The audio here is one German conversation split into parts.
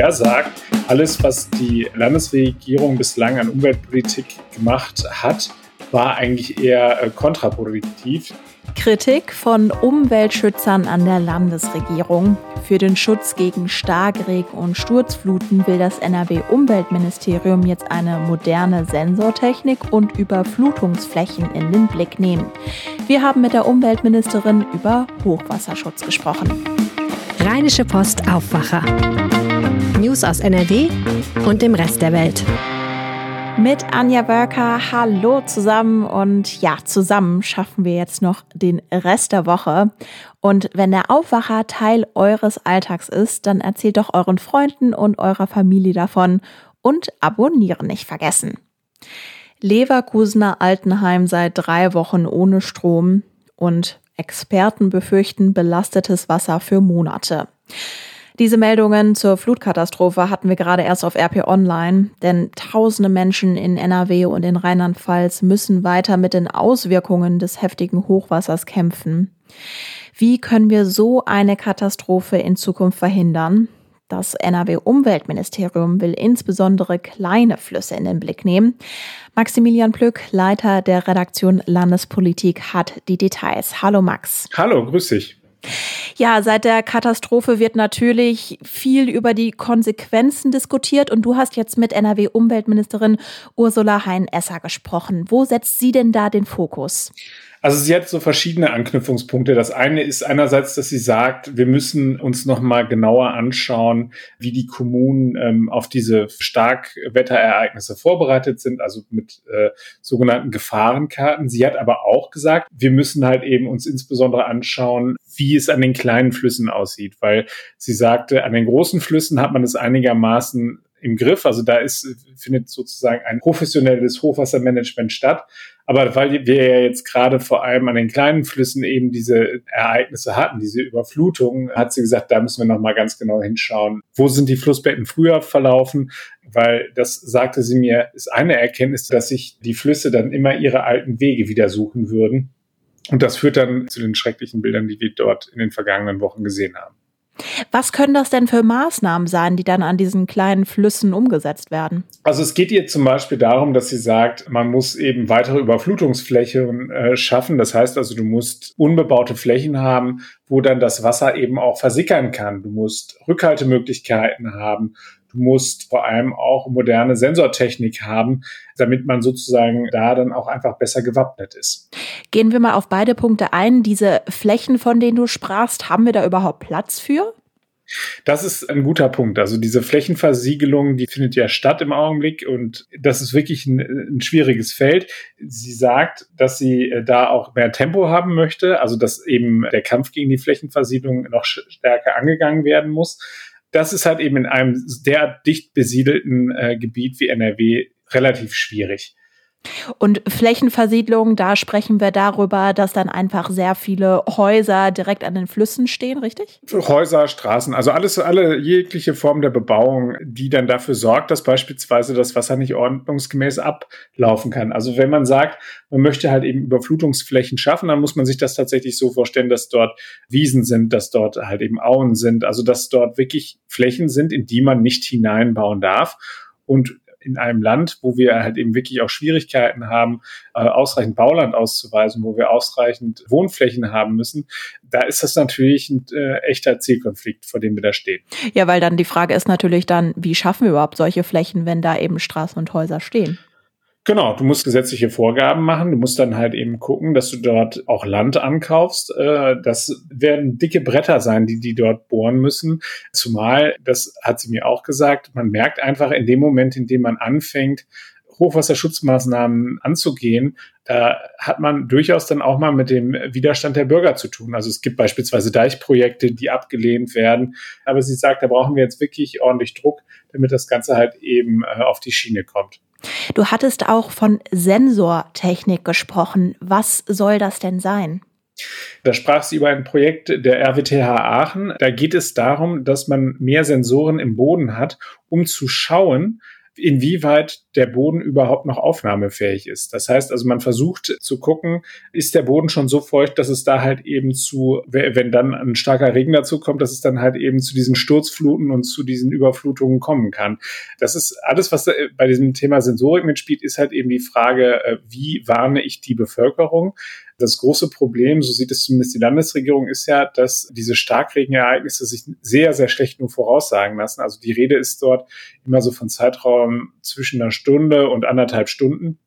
Er sagt, alles, was die Landesregierung bislang an Umweltpolitik gemacht hat, war eigentlich eher äh, kontraproduktiv. Kritik von Umweltschützern an der Landesregierung. Für den Schutz gegen Starkregen und Sturzfluten will das NRW-Umweltministerium jetzt eine moderne Sensortechnik und Überflutungsflächen in den Blick nehmen. Wir haben mit der Umweltministerin über Hochwasserschutz gesprochen. Rheinische Post Aufwacher. News aus NRW und dem Rest der Welt mit Anja Wörker. Hallo zusammen und ja, zusammen schaffen wir jetzt noch den Rest der Woche. Und wenn der Aufwacher Teil eures Alltags ist, dann erzählt doch euren Freunden und eurer Familie davon und abonnieren nicht vergessen. Leverkusener Altenheim seit drei Wochen ohne Strom und Experten befürchten belastetes Wasser für Monate. Diese Meldungen zur Flutkatastrophe hatten wir gerade erst auf RP Online, denn tausende Menschen in NRW und in Rheinland-Pfalz müssen weiter mit den Auswirkungen des heftigen Hochwassers kämpfen. Wie können wir so eine Katastrophe in Zukunft verhindern? Das NRW-Umweltministerium will insbesondere kleine Flüsse in den Blick nehmen. Maximilian Plück, Leiter der Redaktion Landespolitik, hat die Details. Hallo Max. Hallo, grüß dich. Ja, seit der Katastrophe wird natürlich viel über die Konsequenzen diskutiert und du hast jetzt mit NRW-Umweltministerin Ursula Hein-Esser gesprochen. Wo setzt sie denn da den Fokus? Also sie hat so verschiedene Anknüpfungspunkte. Das eine ist einerseits, dass sie sagt, wir müssen uns noch mal genauer anschauen, wie die Kommunen ähm, auf diese Starkwetterereignisse vorbereitet sind, also mit äh, sogenannten Gefahrenkarten. Sie hat aber auch gesagt, wir müssen halt eben uns insbesondere anschauen, wie es an den kleinen Flüssen aussieht, weil sie sagte, an den großen Flüssen hat man es einigermaßen im Griff. Also da ist, findet sozusagen ein professionelles Hochwassermanagement statt. Aber weil wir ja jetzt gerade vor allem an den kleinen Flüssen eben diese Ereignisse hatten, diese Überflutungen, hat sie gesagt, da müssen wir nochmal ganz genau hinschauen. Wo sind die Flussbetten früher verlaufen? Weil das sagte sie mir, ist eine Erkenntnis, dass sich die Flüsse dann immer ihre alten Wege wieder suchen würden. Und das führt dann zu den schrecklichen Bildern, die wir dort in den vergangenen Wochen gesehen haben. Was können das denn für Maßnahmen sein, die dann an diesen kleinen Flüssen umgesetzt werden? Also es geht ihr zum Beispiel darum, dass sie sagt, man muss eben weitere Überflutungsflächen äh, schaffen. Das heißt also, du musst unbebaute Flächen haben, wo dann das Wasser eben auch versickern kann. Du musst Rückhaltemöglichkeiten haben. Du musst vor allem auch moderne Sensortechnik haben, damit man sozusagen da dann auch einfach besser gewappnet ist. Gehen wir mal auf beide Punkte ein. Diese Flächen, von denen du sprachst, haben wir da überhaupt Platz für? Das ist ein guter Punkt. Also diese Flächenversiegelung, die findet ja statt im Augenblick und das ist wirklich ein, ein, schwieriges Feld. Sie sagt, dass sie äh, da auch mehr Tempo haben möchte, also dass eben der Kampf gegen die Flächenversiegelung noch stärker angegangen werden muss das ist halt eben in einem der dicht besiedelten äh, Gebiet wie NRW relativ schwierig. Und Flächenversiedlung, da sprechen wir darüber, dass dann einfach sehr viele Häuser direkt an den Flüssen stehen, richtig? Häuser, Straßen, also alles, alle jegliche Form der Bebauung, die dann dafür sorgt, dass beispielsweise das Wasser nicht ordnungsgemäß ablaufen kann. Also wenn man sagt, man möchte halt eben Überflutungsflächen schaffen, dann muss man sich das tatsächlich so vorstellen, dass dort Wiesen sind, dass dort halt eben Auen sind, also dass dort wirklich Flächen sind, in die man nicht hineinbauen darf. Und in einem Land, wo wir halt eben wirklich auch Schwierigkeiten haben, äh, ausreichend Bauland auszuweisen, wo wir ausreichend Wohnflächen haben müssen, da ist das natürlich ein äh, echter Zielkonflikt, vor dem wir da stehen. Ja, weil dann die Frage ist natürlich dann, wie schaffen wir überhaupt solche Flächen, wenn da eben Straßen und Häuser stehen? Genau, du musst gesetzliche Vorgaben machen. Du musst dann halt eben gucken, dass du dort auch Land ankaufst. Äh, das werden dicke Bretter sein, die die dort bohren müssen. Zumal, das hat sie mir auch gesagt, man merkt einfach in dem Moment, in dem man anfängt, Hochwasserschutzmaßnahmen anzugehen, da hat man durchaus dann auch mal mit dem Widerstand der Bürger zu tun. Also es gibt beispielsweise Deichprojekte, die abgelehnt werden. Aber sie sagt, da brauchen wir jetzt wirklich ordentlich Druck, damit das Ganze halt eben äh, auf die Schiene kommt. Du hattest auch von Sensortechnik gesprochen. Was soll das denn sein? Da sprach sie über ein Projekt der RWTH Aachen. Da geht es darum, dass man mehr Sensoren im Boden hat, um zu schauen, inwieweit der Boden überhaupt noch aufnahmefähig ist. Das heißt also, man versucht zu gucken, ist der Boden schon so feucht, dass es da halt eben zu, wenn dann ein starker Regen dazu kommt, dass es dann halt eben zu diesen Sturzfluten und zu diesen Überflutungen kommen kann. Das ist alles, was bei diesem Thema Sensorik mitspielt, ist halt eben die Frage, äh, wie warne ich die Bevölkerung? Das große Problem, so sieht es zumindest die Landesregierung, ist ja, dass diese Starkregenereignisse sich sehr, sehr schlecht nur voraussagen lassen. Also die Rede ist dort immer so von Zeitraum zwischen einer Stunde und anderthalb Stunden.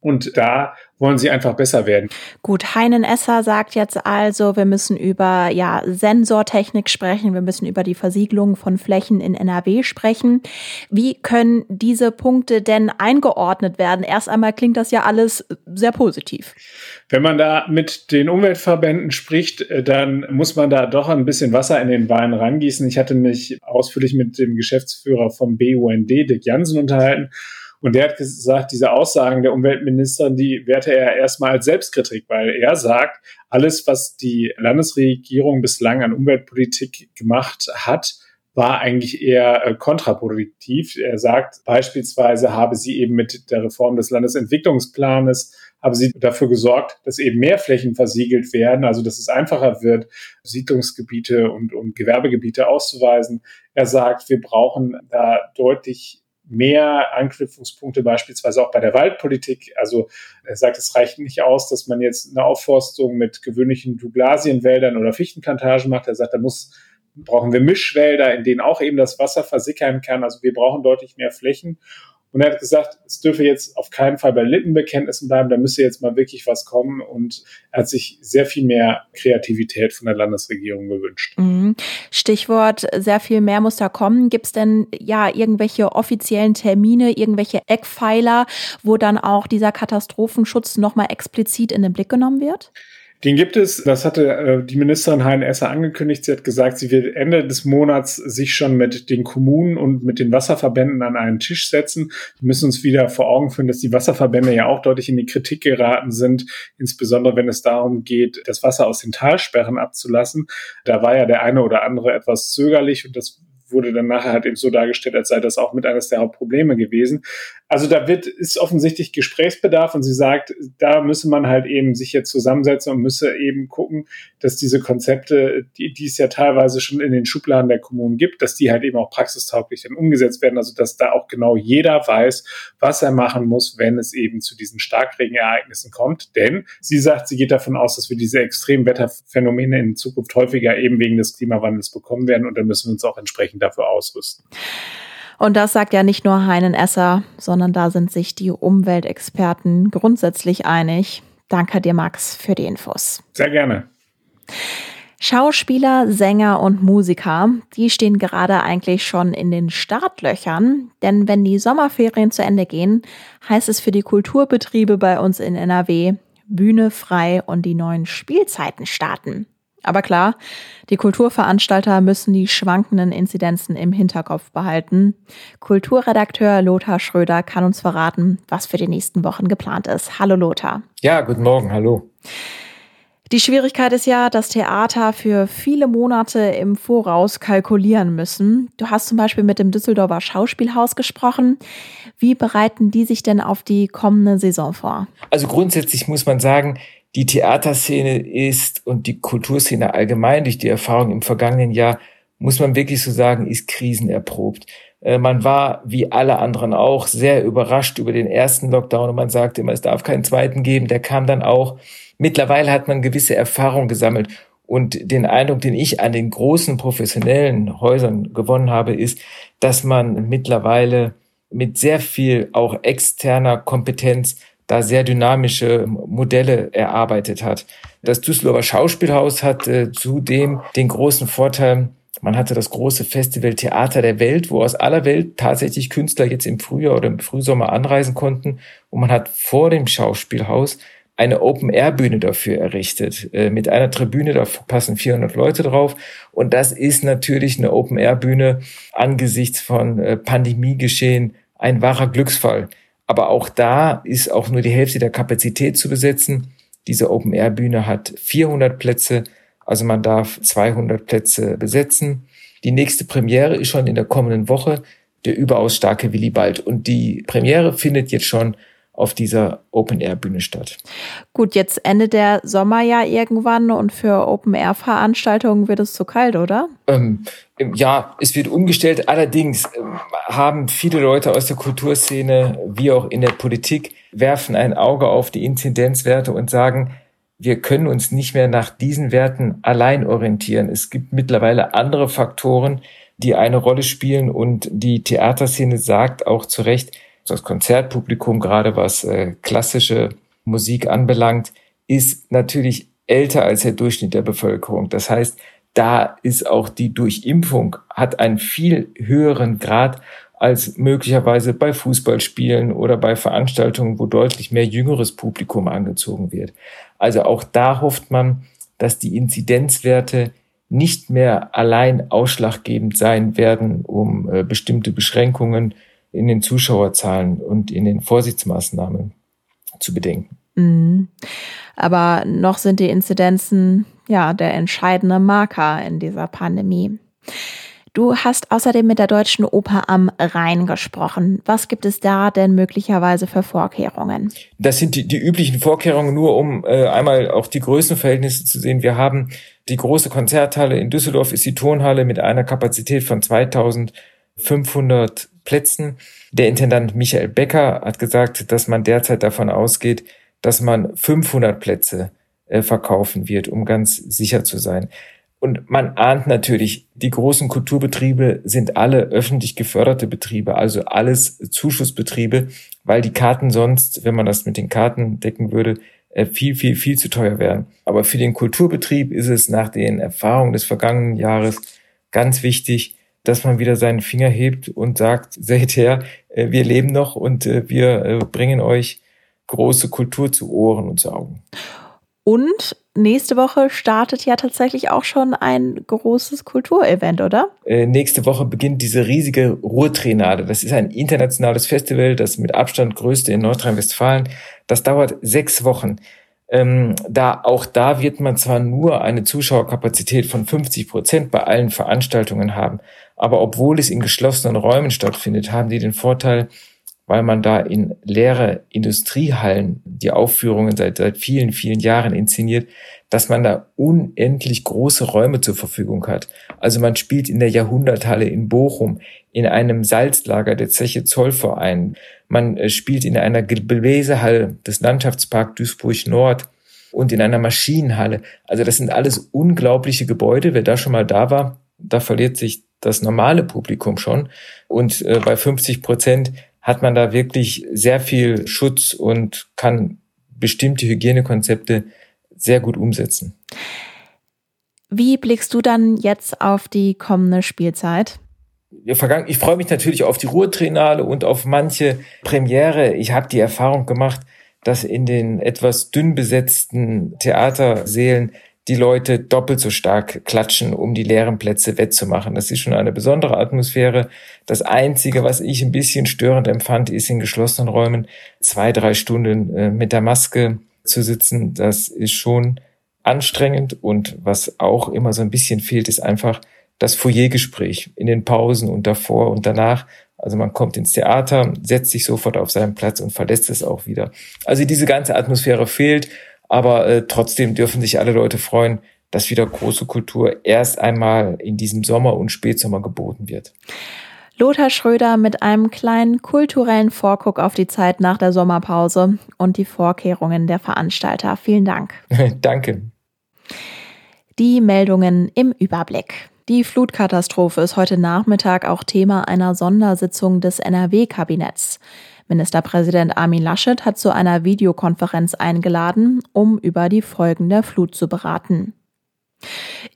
Und da wollen sie einfach besser werden. Gut, Heinen Esser sagt jetzt also, wir müssen über ja, Sensortechnik sprechen, wir müssen über die Versiegelung von Flächen in NRW sprechen. Wie können diese Punkte denn eingeordnet werden? Erst einmal klingt das ja alles sehr positiv. Wenn man da mit den Umweltverbänden spricht, äh, dann muss man da doch ein bisschen Wasser in den Wein rangießen. Ich hatte mich ausführlich mit dem Geschäftsführer vom BUND, Dick Jansen, unterhalten. Und der hat gesagt, diese Aussagen der Umweltminister, die werte er erstmal als Selbstkritik, weil er sagt, alles, was die Landesregierung bislang an Umweltpolitik gemacht hat, war eigentlich eher äh, kontraproduktiv. Er sagt beispielsweise, habe sie eben mit der Reform des Landesentwicklungsplanes haben sie dafür gesorgt, dass eben mehr Flächen versiegelt werden, also dass es einfacher wird, Siedlungsgebiete und, und Gewerbegebiete auszuweisen. Er sagt, wir brauchen da deutlich mehr Anknüpfungspunkte beispielsweise auch bei der Waldpolitik. Also er sagt, es reicht nicht aus, dass man jetzt eine Aufforstung mit gewöhnlichen Douglasienwäldern oder Fichtenplantagen macht. Er sagt, da muss brauchen wir Mischwälder, in denen auch eben das Wasser versickern kann. Also wir brauchen deutlich mehr Flächen. Und er hat gesagt, es dürfe jetzt auf keinen Fall bei Lippenbekenntnissen bleiben, da müsse jetzt mal wirklich was kommen. Und er hat sich sehr viel mehr Kreativität von der Landesregierung gewünscht. Mhm. Stichwort, sehr viel mehr muss da kommen. Gibt es denn ja irgendwelche offiziellen Termine, irgendwelche Eckpfeiler, wo dann auch dieser Katastrophenschutz nochmal explizit in den Blick genommen wird? Den gibt es, das hatte äh, die Ministerin Hein Esser angekündigt. Sie hat gesagt, sie wird Ende des Monats sich schon mit den Kommunen und mit den Wasserverbänden an einen Tisch setzen. Wir müssen uns wieder vor Augen führen, dass die Wasserverbände ja auch deutlich in die Kritik geraten sind, insbesondere wenn es darum geht, das Wasser aus den Talsperren abzulassen. Da war ja der eine oder andere etwas zögerlich und das wurde dann nachher halt eben so dargestellt, als sei das auch mit eines der Hauptprobleme gewesen. Also da wird, ist offensichtlich Gesprächsbedarf und sie sagt, da müsse man halt eben sich jetzt zusammensetzen und müsse eben gucken, dass diese Konzepte, die, die es ja teilweise schon in den Schubladen der Kommunen gibt, dass die halt eben auch praxistauglich dann umgesetzt werden. Also dass da auch genau jeder weiß, was er machen muss, wenn es eben zu diesen Starkregenereignissen kommt. Denn sie sagt, sie geht davon aus, dass wir diese Extremwetterphänomene in Zukunft häufiger eben wegen des Klimawandels bekommen werden und dann müssen wir uns auch entsprechend dafür ausrüsten. Und das sagt ja nicht nur Heinen Esser, sondern da sind sich die Umweltexperten grundsätzlich einig. Danke dir, Max, für die Infos. Sehr gerne. Schauspieler, Sänger und Musiker, die stehen gerade eigentlich schon in den Startlöchern, denn wenn die Sommerferien zu Ende gehen, heißt es für die Kulturbetriebe bei uns in NRW Bühne frei und die neuen Spielzeiten starten. Aber klar, die Kulturveranstalter müssen die schwankenden Inzidenzen im Hinterkopf behalten. Kulturredakteur Lothar Schröder kann uns verraten, was für die nächsten Wochen geplant ist. Hallo Lothar. Ja, guten Morgen, hallo. Die Schwierigkeit ist ja, dass Theater für viele Monate im Voraus kalkulieren müssen. Du hast zum Beispiel mit dem Düsseldorfer Schauspielhaus gesprochen. Wie bereiten die sich denn auf die kommende Saison vor? Also grundsätzlich muss man sagen, die Theaterszene ist und die Kulturszene allgemein durch die Erfahrung im vergangenen Jahr, muss man wirklich so sagen, ist krisenerprobt. Äh, man war, wie alle anderen auch, sehr überrascht über den ersten Lockdown und man sagte immer, es darf keinen zweiten geben. Der kam dann auch. Mittlerweile hat man gewisse Erfahrung gesammelt und den Eindruck, den ich an den großen professionellen Häusern gewonnen habe, ist, dass man mittlerweile mit sehr viel auch externer Kompetenz da sehr dynamische Modelle erarbeitet hat. Das Düsseldorfer Schauspielhaus hat äh, zudem den großen Vorteil, man hatte das große Festival Theater der Welt, wo aus aller Welt tatsächlich Künstler jetzt im Frühjahr oder im Frühsommer anreisen konnten. Und man hat vor dem Schauspielhaus eine Open-Air-Bühne dafür errichtet. Äh, mit einer Tribüne, da passen 400 Leute drauf. Und das ist natürlich eine Open-Air-Bühne angesichts von äh, Pandemiegeschehen ein wahrer Glücksfall. Aber auch da ist auch nur die Hälfte der Kapazität zu besetzen. Diese Open-Air-Bühne hat 400 Plätze, also man darf 200 Plätze besetzen. Die nächste Premiere ist schon in der kommenden Woche. der überaus starke Willibald. Und die Premiere findet jetzt schon auf dieser Open-Air-Bühne statt. Gut, jetzt endet der Sommer ja irgendwann und für Open-Air-Veranstaltungen wird es zu kalt, oder? Ähm, ja, es wird umgestellt. Allerdings ähm, haben viele Leute aus der Kulturszene wie auch in der Politik werfen ein Auge auf die Inzidenzwerte und sagen, wir können uns nicht mehr nach diesen Werten allein orientieren. Es gibt mittlerweile andere Faktoren, die eine Rolle spielen und die Theaterszene sagt auch zu Recht, das Konzertpublikum, gerade was äh, klassische Musik anbelangt, ist natürlich älter als der Durchschnitt der Bevölkerung. Das heißt, da ist auch die Durchimpfung hat einen viel höheren Grad als möglicherweise bei Fußballspielen oder bei Veranstaltungen, wo deutlich mehr jüngeres Publikum angezogen wird. Also auch da hofft man, dass die Inzidenzwerte nicht mehr allein ausschlaggebend sein werden, um äh, bestimmte Beschränkungen in den Zuschauerzahlen und in den Vorsichtsmaßnahmen zu bedenken. Mhm. Aber noch sind die Inzidenzen ja der entscheidende Marker in dieser Pandemie. Du hast außerdem mit der Deutschen Oper am Rhein gesprochen. Was gibt es da denn möglicherweise für Vorkehrungen? Das sind die, die üblichen Vorkehrungen, nur um äh, einmal auch die Größenverhältnisse zu sehen. Wir haben die große Konzerthalle in Düsseldorf, ist die Tonhalle mit einer Kapazität von 2500 Plätzen. Der Intendant Michael Becker hat gesagt, dass man derzeit davon ausgeht, dass man 500 Plätze äh, verkaufen wird, um ganz sicher zu sein. Und man ahnt natürlich, die großen Kulturbetriebe sind alle öffentlich geförderte Betriebe, also alles Zuschussbetriebe, weil die Karten sonst, wenn man das mit den Karten decken würde, äh, viel, viel, viel zu teuer wären. Aber für den Kulturbetrieb ist es nach den Erfahrungen des vergangenen Jahres ganz wichtig, dass man wieder seinen Finger hebt und sagt, seht her, äh, wir leben noch und äh, wir bringen euch große Kultur zu Ohren und zu Augen. Und nächste Woche startet ja tatsächlich auch schon ein großes Kulturevent, oder? Äh, nächste Woche beginnt diese riesige Ruhrtriennale. Das ist ein internationales Festival, das mit Abstand größte in Nordrhein-Westfalen. Das dauert sechs Wochen. Ähm, da auch da wird man zwar nur eine Zuschauerkapazität von 50 Prozent bei allen Veranstaltungen haben, aber obwohl es in geschlossenen Räumen stattfindet, haben die den Vorteil, weil man da in leere Industriehallen die Aufführungen seit, seit vielen, vielen Jahren inszeniert, dass man da unendlich große Räume zur Verfügung hat. Also man spielt in der Jahrhunderthalle in Bochum, in einem Salzlager der Zeche Zollverein. Man äh, spielt in einer Gebläsehalle des Landschaftspark Duisburg Nord und in einer Maschinenhalle. Also das sind alles unglaubliche Gebäude. Wer da schon mal da war, da verliert sich das normale Publikum schon. Und äh, bei 50 Prozent hat man da wirklich sehr viel Schutz und kann bestimmte Hygienekonzepte sehr gut umsetzen. Wie blickst du dann jetzt auf die kommende Spielzeit? Ich freue mich natürlich auf die Ruhrtriennale und auf manche Premiere. Ich habe die Erfahrung gemacht, dass in den etwas dünn besetzten Theatersälen die Leute doppelt so stark klatschen, um die leeren Plätze wettzumachen. Das ist schon eine besondere Atmosphäre. Das Einzige, was ich ein bisschen störend empfand, ist in geschlossenen Räumen zwei, drei Stunden äh, mit der Maske zu sitzen. Das ist schon anstrengend und was auch immer so ein bisschen fehlt, ist einfach das Foyergespräch in den Pausen und davor und danach. Also man kommt ins Theater, setzt sich sofort auf seinen Platz und verlässt es auch wieder. Also diese ganze Atmosphäre fehlt aber äh, trotzdem dürfen sich alle Leute freuen, dass wieder große Kultur erst einmal in diesem Sommer und Spätsommer geboten wird. Lothar Schröder mit einem kleinen kulturellen Vorguck auf die Zeit nach der Sommerpause und die Vorkehrungen der Veranstalter. Vielen Dank. Danke. Die Meldungen im Überblick. Die Flutkatastrophe ist heute Nachmittag auch Thema einer Sondersitzung des NRW-Kabinetts. Ministerpräsident Armin Laschet hat zu einer Videokonferenz eingeladen, um über die Folgen der Flut zu beraten.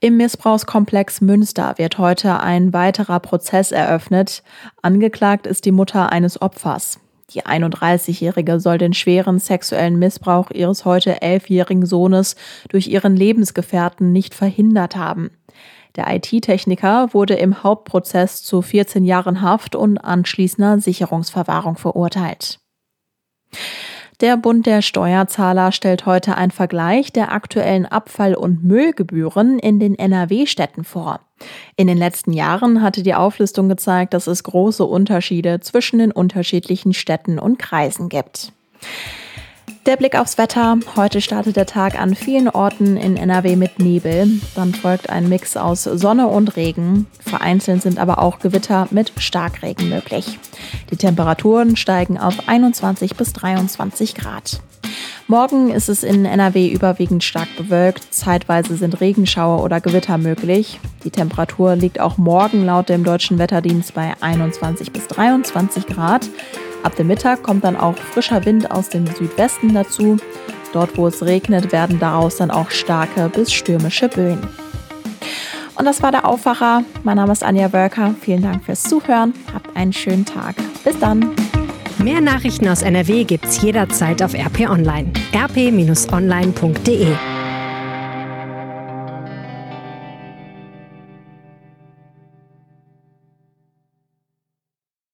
Im Missbrauchskomplex Münster wird heute ein weiterer Prozess eröffnet. Angeklagt ist die Mutter eines Opfers. Die 31-Jährige soll den schweren sexuellen Missbrauch ihres heute elfjährigen Sohnes durch ihren Lebensgefährten nicht verhindert haben. Der IT-Techniker wurde im Hauptprozess zu 14 Jahren Haft und anschließender Sicherungsverwahrung verurteilt. Der Bund der Steuerzahler stellt heute einen Vergleich der aktuellen Abfall- und Müllgebühren in den NRW-Städten vor. In den letzten Jahren hatte die Auflistung gezeigt, dass es große Unterschiede zwischen den unterschiedlichen Städten und Kreisen gibt. Der Blick aufs Wetter. Heute startet der Tag an vielen Orten in NRW mit Nebel. Dann folgt ein Mix aus Sonne und Regen. Vereinzelt sind aber auch Gewitter mit Starkregen möglich. Die Temperaturen steigen auf 21 bis 23 Grad. Morgen ist es in NRW überwiegend stark bewölkt. Zeitweise sind Regenschauer oder Gewitter möglich. Die Temperatur liegt auch morgen laut dem deutschen Wetterdienst bei 21 bis 23 Grad. Ab dem Mittag kommt dann auch frischer Wind aus dem Südwesten dazu. Dort, wo es regnet, werden daraus dann auch starke bis stürmische Böen. Und das war der Aufwacher. Mein Name ist Anja Wölker. Vielen Dank fürs Zuhören. Habt einen schönen Tag. Bis dann. Mehr Nachrichten aus NRW gibt's jederzeit auf RP Online. rp-online.de